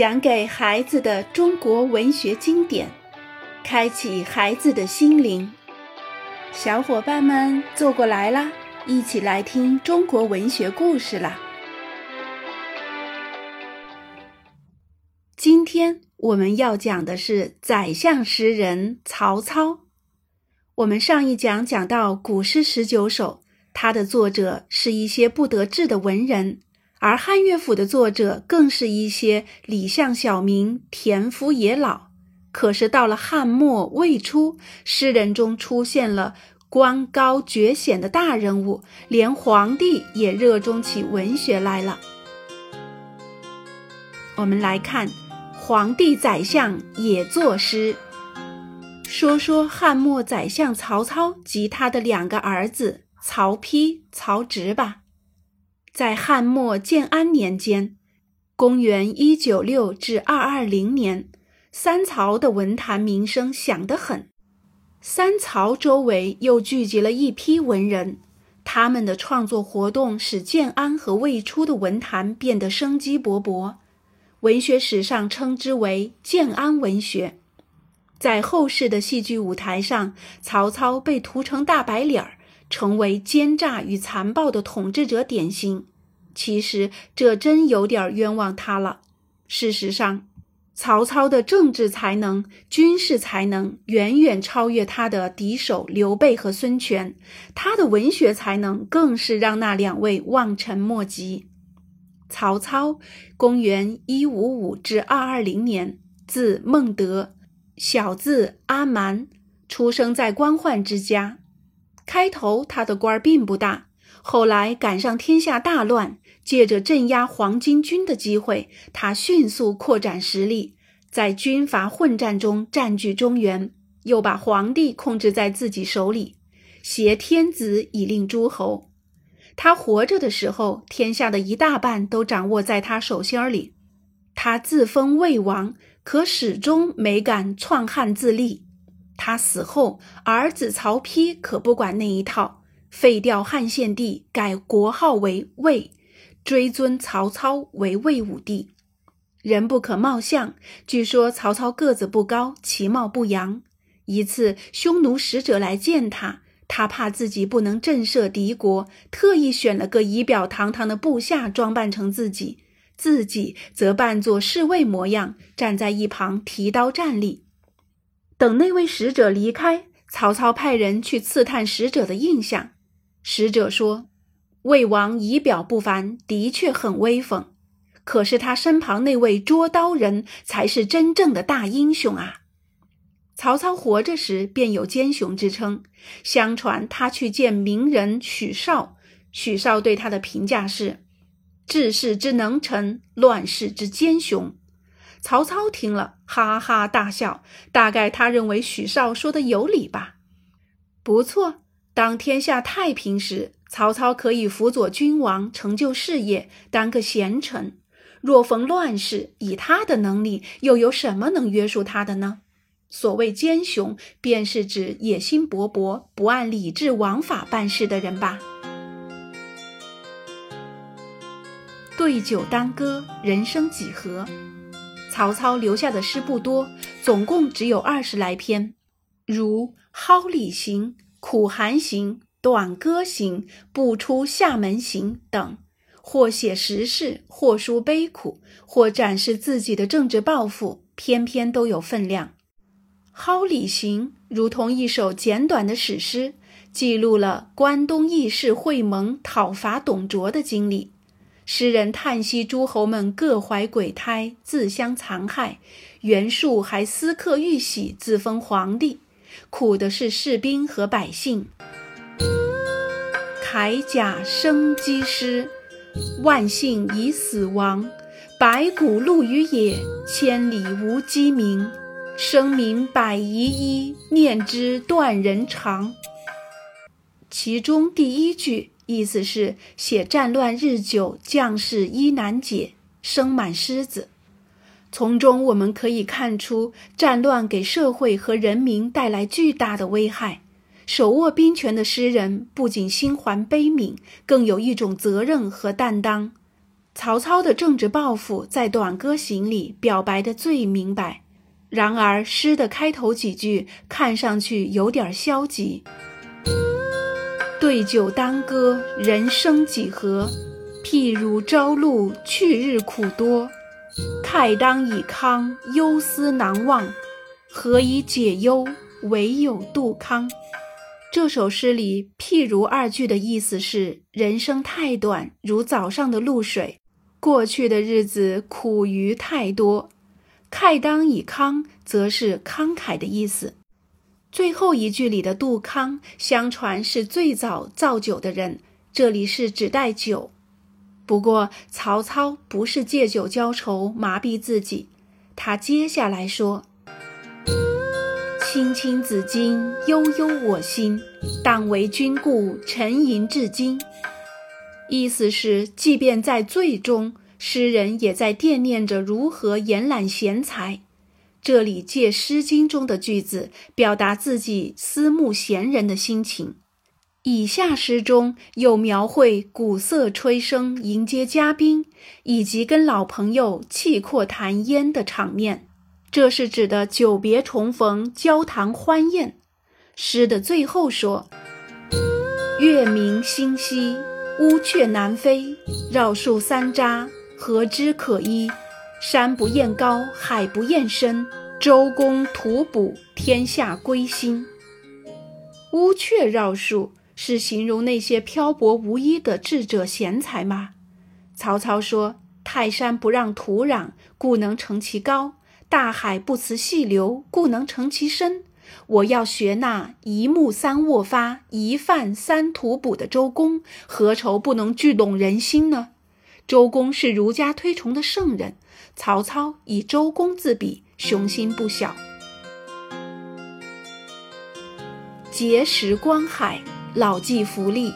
讲给孩子的中国文学经典，开启孩子的心灵。小伙伴们坐过来啦，一起来听中国文学故事啦！今天我们要讲的是宰相诗人曹操。我们上一讲讲到古诗十九首，它的作者是一些不得志的文人。而汉乐府的作者更是一些李相小民、田夫野老。可是到了汉末魏初，诗人中出现了官高爵显的大人物，连皇帝也热衷起文学来了。我们来看，皇帝宰相也作诗，说说汉末宰相曹操及他的两个儿子曹丕、曹植吧。在汉末建安年间，公元一九六至二二零年，三曹的文坛名声响得很。三曹周围又聚集了一批文人，他们的创作活动使建安和魏初的文坛变得生机勃勃。文学史上称之为建安文学。在后世的戏剧舞台上，曹操被涂成大白脸儿。成为奸诈与残暴的统治者典型，其实这真有点冤枉他了。事实上，曹操的政治才能、军事才能远远超越他的敌手刘备和孙权，他的文学才能更是让那两位望尘莫及。曹操，公元一五五至二二零年，字孟德，小字阿瞒，出生在官宦之家。开头他的官儿并不大，后来赶上天下大乱，借着镇压黄巾军的机会，他迅速扩展实力，在军阀混战中占据中原，又把皇帝控制在自己手里，挟天子以令诸侯。他活着的时候，天下的一大半都掌握在他手心里。他自封魏王，可始终没敢篡汉自立。他死后，儿子曹丕可不管那一套，废掉汉献帝，改国号为魏，追尊曹操为魏武帝。人不可貌相，据说曹操个子不高，其貌不扬。一次，匈奴使者来见他，他怕自己不能震慑敌国，特意选了个仪表堂堂的部下装扮成自己，自己则扮作侍卫模样，站在一旁提刀站立。等那位使者离开，曹操派人去刺探使者的印象。使者说：“魏王仪表不凡，的确很威风。可是他身旁那位捉刀人才是真正的大英雄啊！”曹操活着时便有奸雄之称。相传他去见名人许绍，许绍对他的评价是：“治世之能臣，乱世之奸雄。”曹操听了，哈哈大笑。大概他认为许绍说的有理吧。不错，当天下太平时，曹操可以辅佐君王，成就事业，当个贤臣；若逢乱世，以他的能力，又有什么能约束他的呢？所谓奸雄，便是指野心勃勃、不按礼制王法办事的人吧。对酒当歌，人生几何？曹操留下的诗不多，总共只有二十来篇，如《蒿里行》《苦寒行》《短歌行》《不出厦门行》等，或写时事，或抒悲苦，或展示自己的政治抱负，篇篇都有分量。《蒿里行》如同一首简短的史诗，记录了关东义士会盟讨伐董卓的经历。诗人叹息诸侯们各怀鬼胎，自相残害；袁术还私刻玉玺，自封皇帝。苦的是士兵和百姓。铠甲生机失，万姓已死亡。白骨露于野，千里无鸡鸣。生民百遗一，念之断人肠。其中第一句。意思是写战乱日久，将士衣难解，生满虱子。从中我们可以看出，战乱给社会和人民带来巨大的危害。手握兵权的诗人不仅心怀悲悯，更有一种责任和担当。曹操的政治抱负在《短歌行》里表白的最明白。然而，诗的开头几句看上去有点消极。对酒当歌，人生几何？譬如朝露，去日苦多。慨当以慷，忧思难忘。何以解忧？唯有杜康。这首诗里“譬如”二句的意思是：人生太短，如早上的露水；过去的日子苦于太多。慨当以慷，则是慷慨的意思。最后一句里的杜康，相传是最早造酒的人，这里是指代酒。不过曹操不是借酒浇愁麻痹自己，他接下来说。青青子衿，悠悠我心。当为君故，沉吟至今。意思是，即便在醉中，诗人也在惦念着如何延揽贤才。这里借《诗经》中的句子，表达自己思慕贤人的心情。以下诗中又描绘鼓瑟吹笙迎接嘉宾，以及跟老朋友气阔谈烟的场面。这是指的久别重逢、交谈欢宴。诗的最后说：“月明星稀，乌鹊南飞。绕树三匝，何枝可依？山不厌高，海不厌深。周公吐哺，天下归心。”乌鹊绕树是形容那些漂泊无依的智者贤才吗？曹操说：“泰山不让土壤，故能成其高。”大海不辞细流，故能成其深。我要学那一木三握发，一饭三吐哺的周公，何愁不能聚拢人心呢？周公是儒家推崇的圣人，曹操以周公自比，雄心不小。碣石观海，老骥伏枥。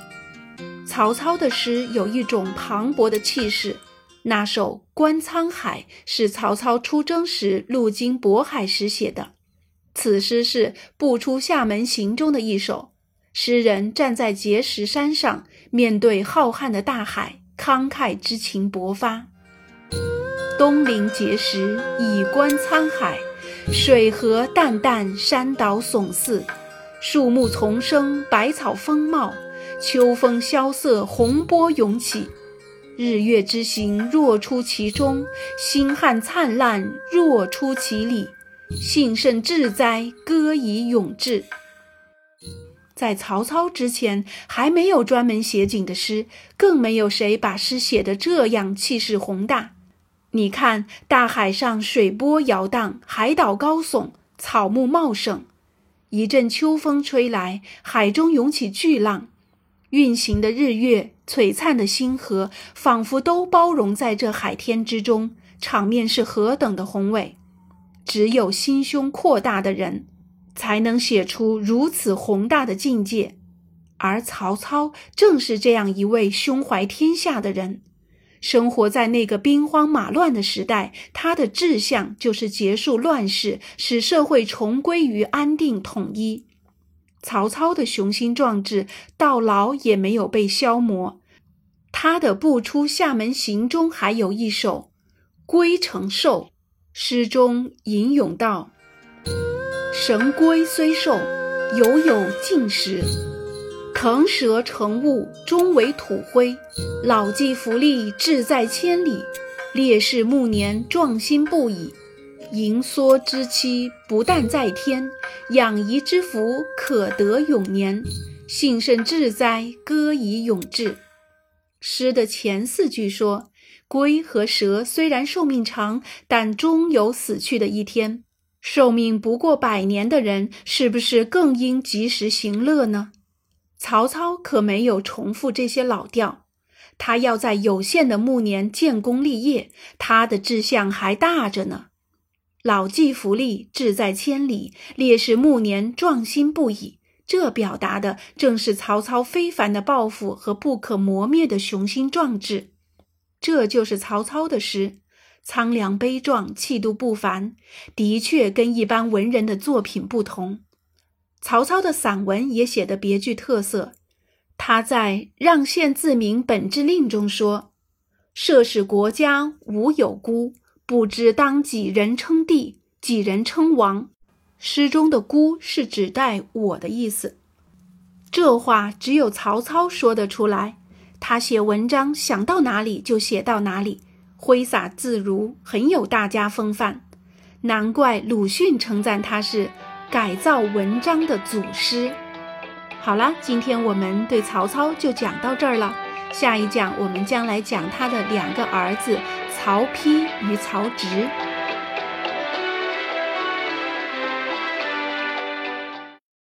曹操的诗有一种磅礴的气势。那首《观沧海》是曹操出征时路经渤海时写的。此诗是《步出厦门行》中的一首。诗人站在碣石山上，面对浩瀚的大海，慷慨之情勃发。东临碣石，以观沧海。水何澹澹，山岛竦峙。树木丛生，百草丰茂。秋风萧瑟，洪波涌起。日月之行，若出其中；星汉灿烂，若出其里。幸甚至哉，歌以咏志。在曹操之前，还没有专门写景的诗，更没有谁把诗写得这样气势宏大。你看，大海上水波摇荡，海岛高耸，草木茂盛。一阵秋风吹来，海中涌起巨浪。运行的日月，璀璨的星河，仿佛都包容在这海天之中，场面是何等的宏伟！只有心胸阔大的人，才能写出如此宏大的境界。而曹操正是这样一位胸怀天下的人。生活在那个兵荒马乱的时代，他的志向就是结束乱世，使社会重归于安定统一。曹操的雄心壮志到老也没有被消磨。他的《步出厦门行》中还有一首《龟城兽》，诗中吟咏道：“神龟虽寿，犹有竟时；腾蛇乘雾，终为土灰。老骥伏枥，志在千里；烈士暮年，壮心不已。”盈缩之期不但在天，养怡之福可得永年。幸甚至哉，歌以咏志。诗的前四句说，龟和蛇虽然寿命长，但终有死去的一天。寿命不过百年的人，是不是更应及时行乐呢？曹操可没有重复这些老调，他要在有限的暮年建功立业，他的志向还大着呢。老骥伏枥，志在千里；烈士暮年，壮心不已。这表达的正是曹操非凡的抱负和不可磨灭的雄心壮志。这就是曹操的诗，苍凉悲壮，气度不凡，的确跟一般文人的作品不同。曹操的散文也写得别具特色。他在《让县自明本志令》中说：“涉使国家无有孤，不知当几人称帝，几人称王。诗中的“孤”是指代我的意思。这话只有曹操说得出来。他写文章想到哪里就写到哪里，挥洒自如，很有大家风范。难怪鲁迅称赞他是改造文章的祖师。好了，今天我们对曹操就讲到这儿了。下一讲我们将来讲他的两个儿子曹丕与曹植。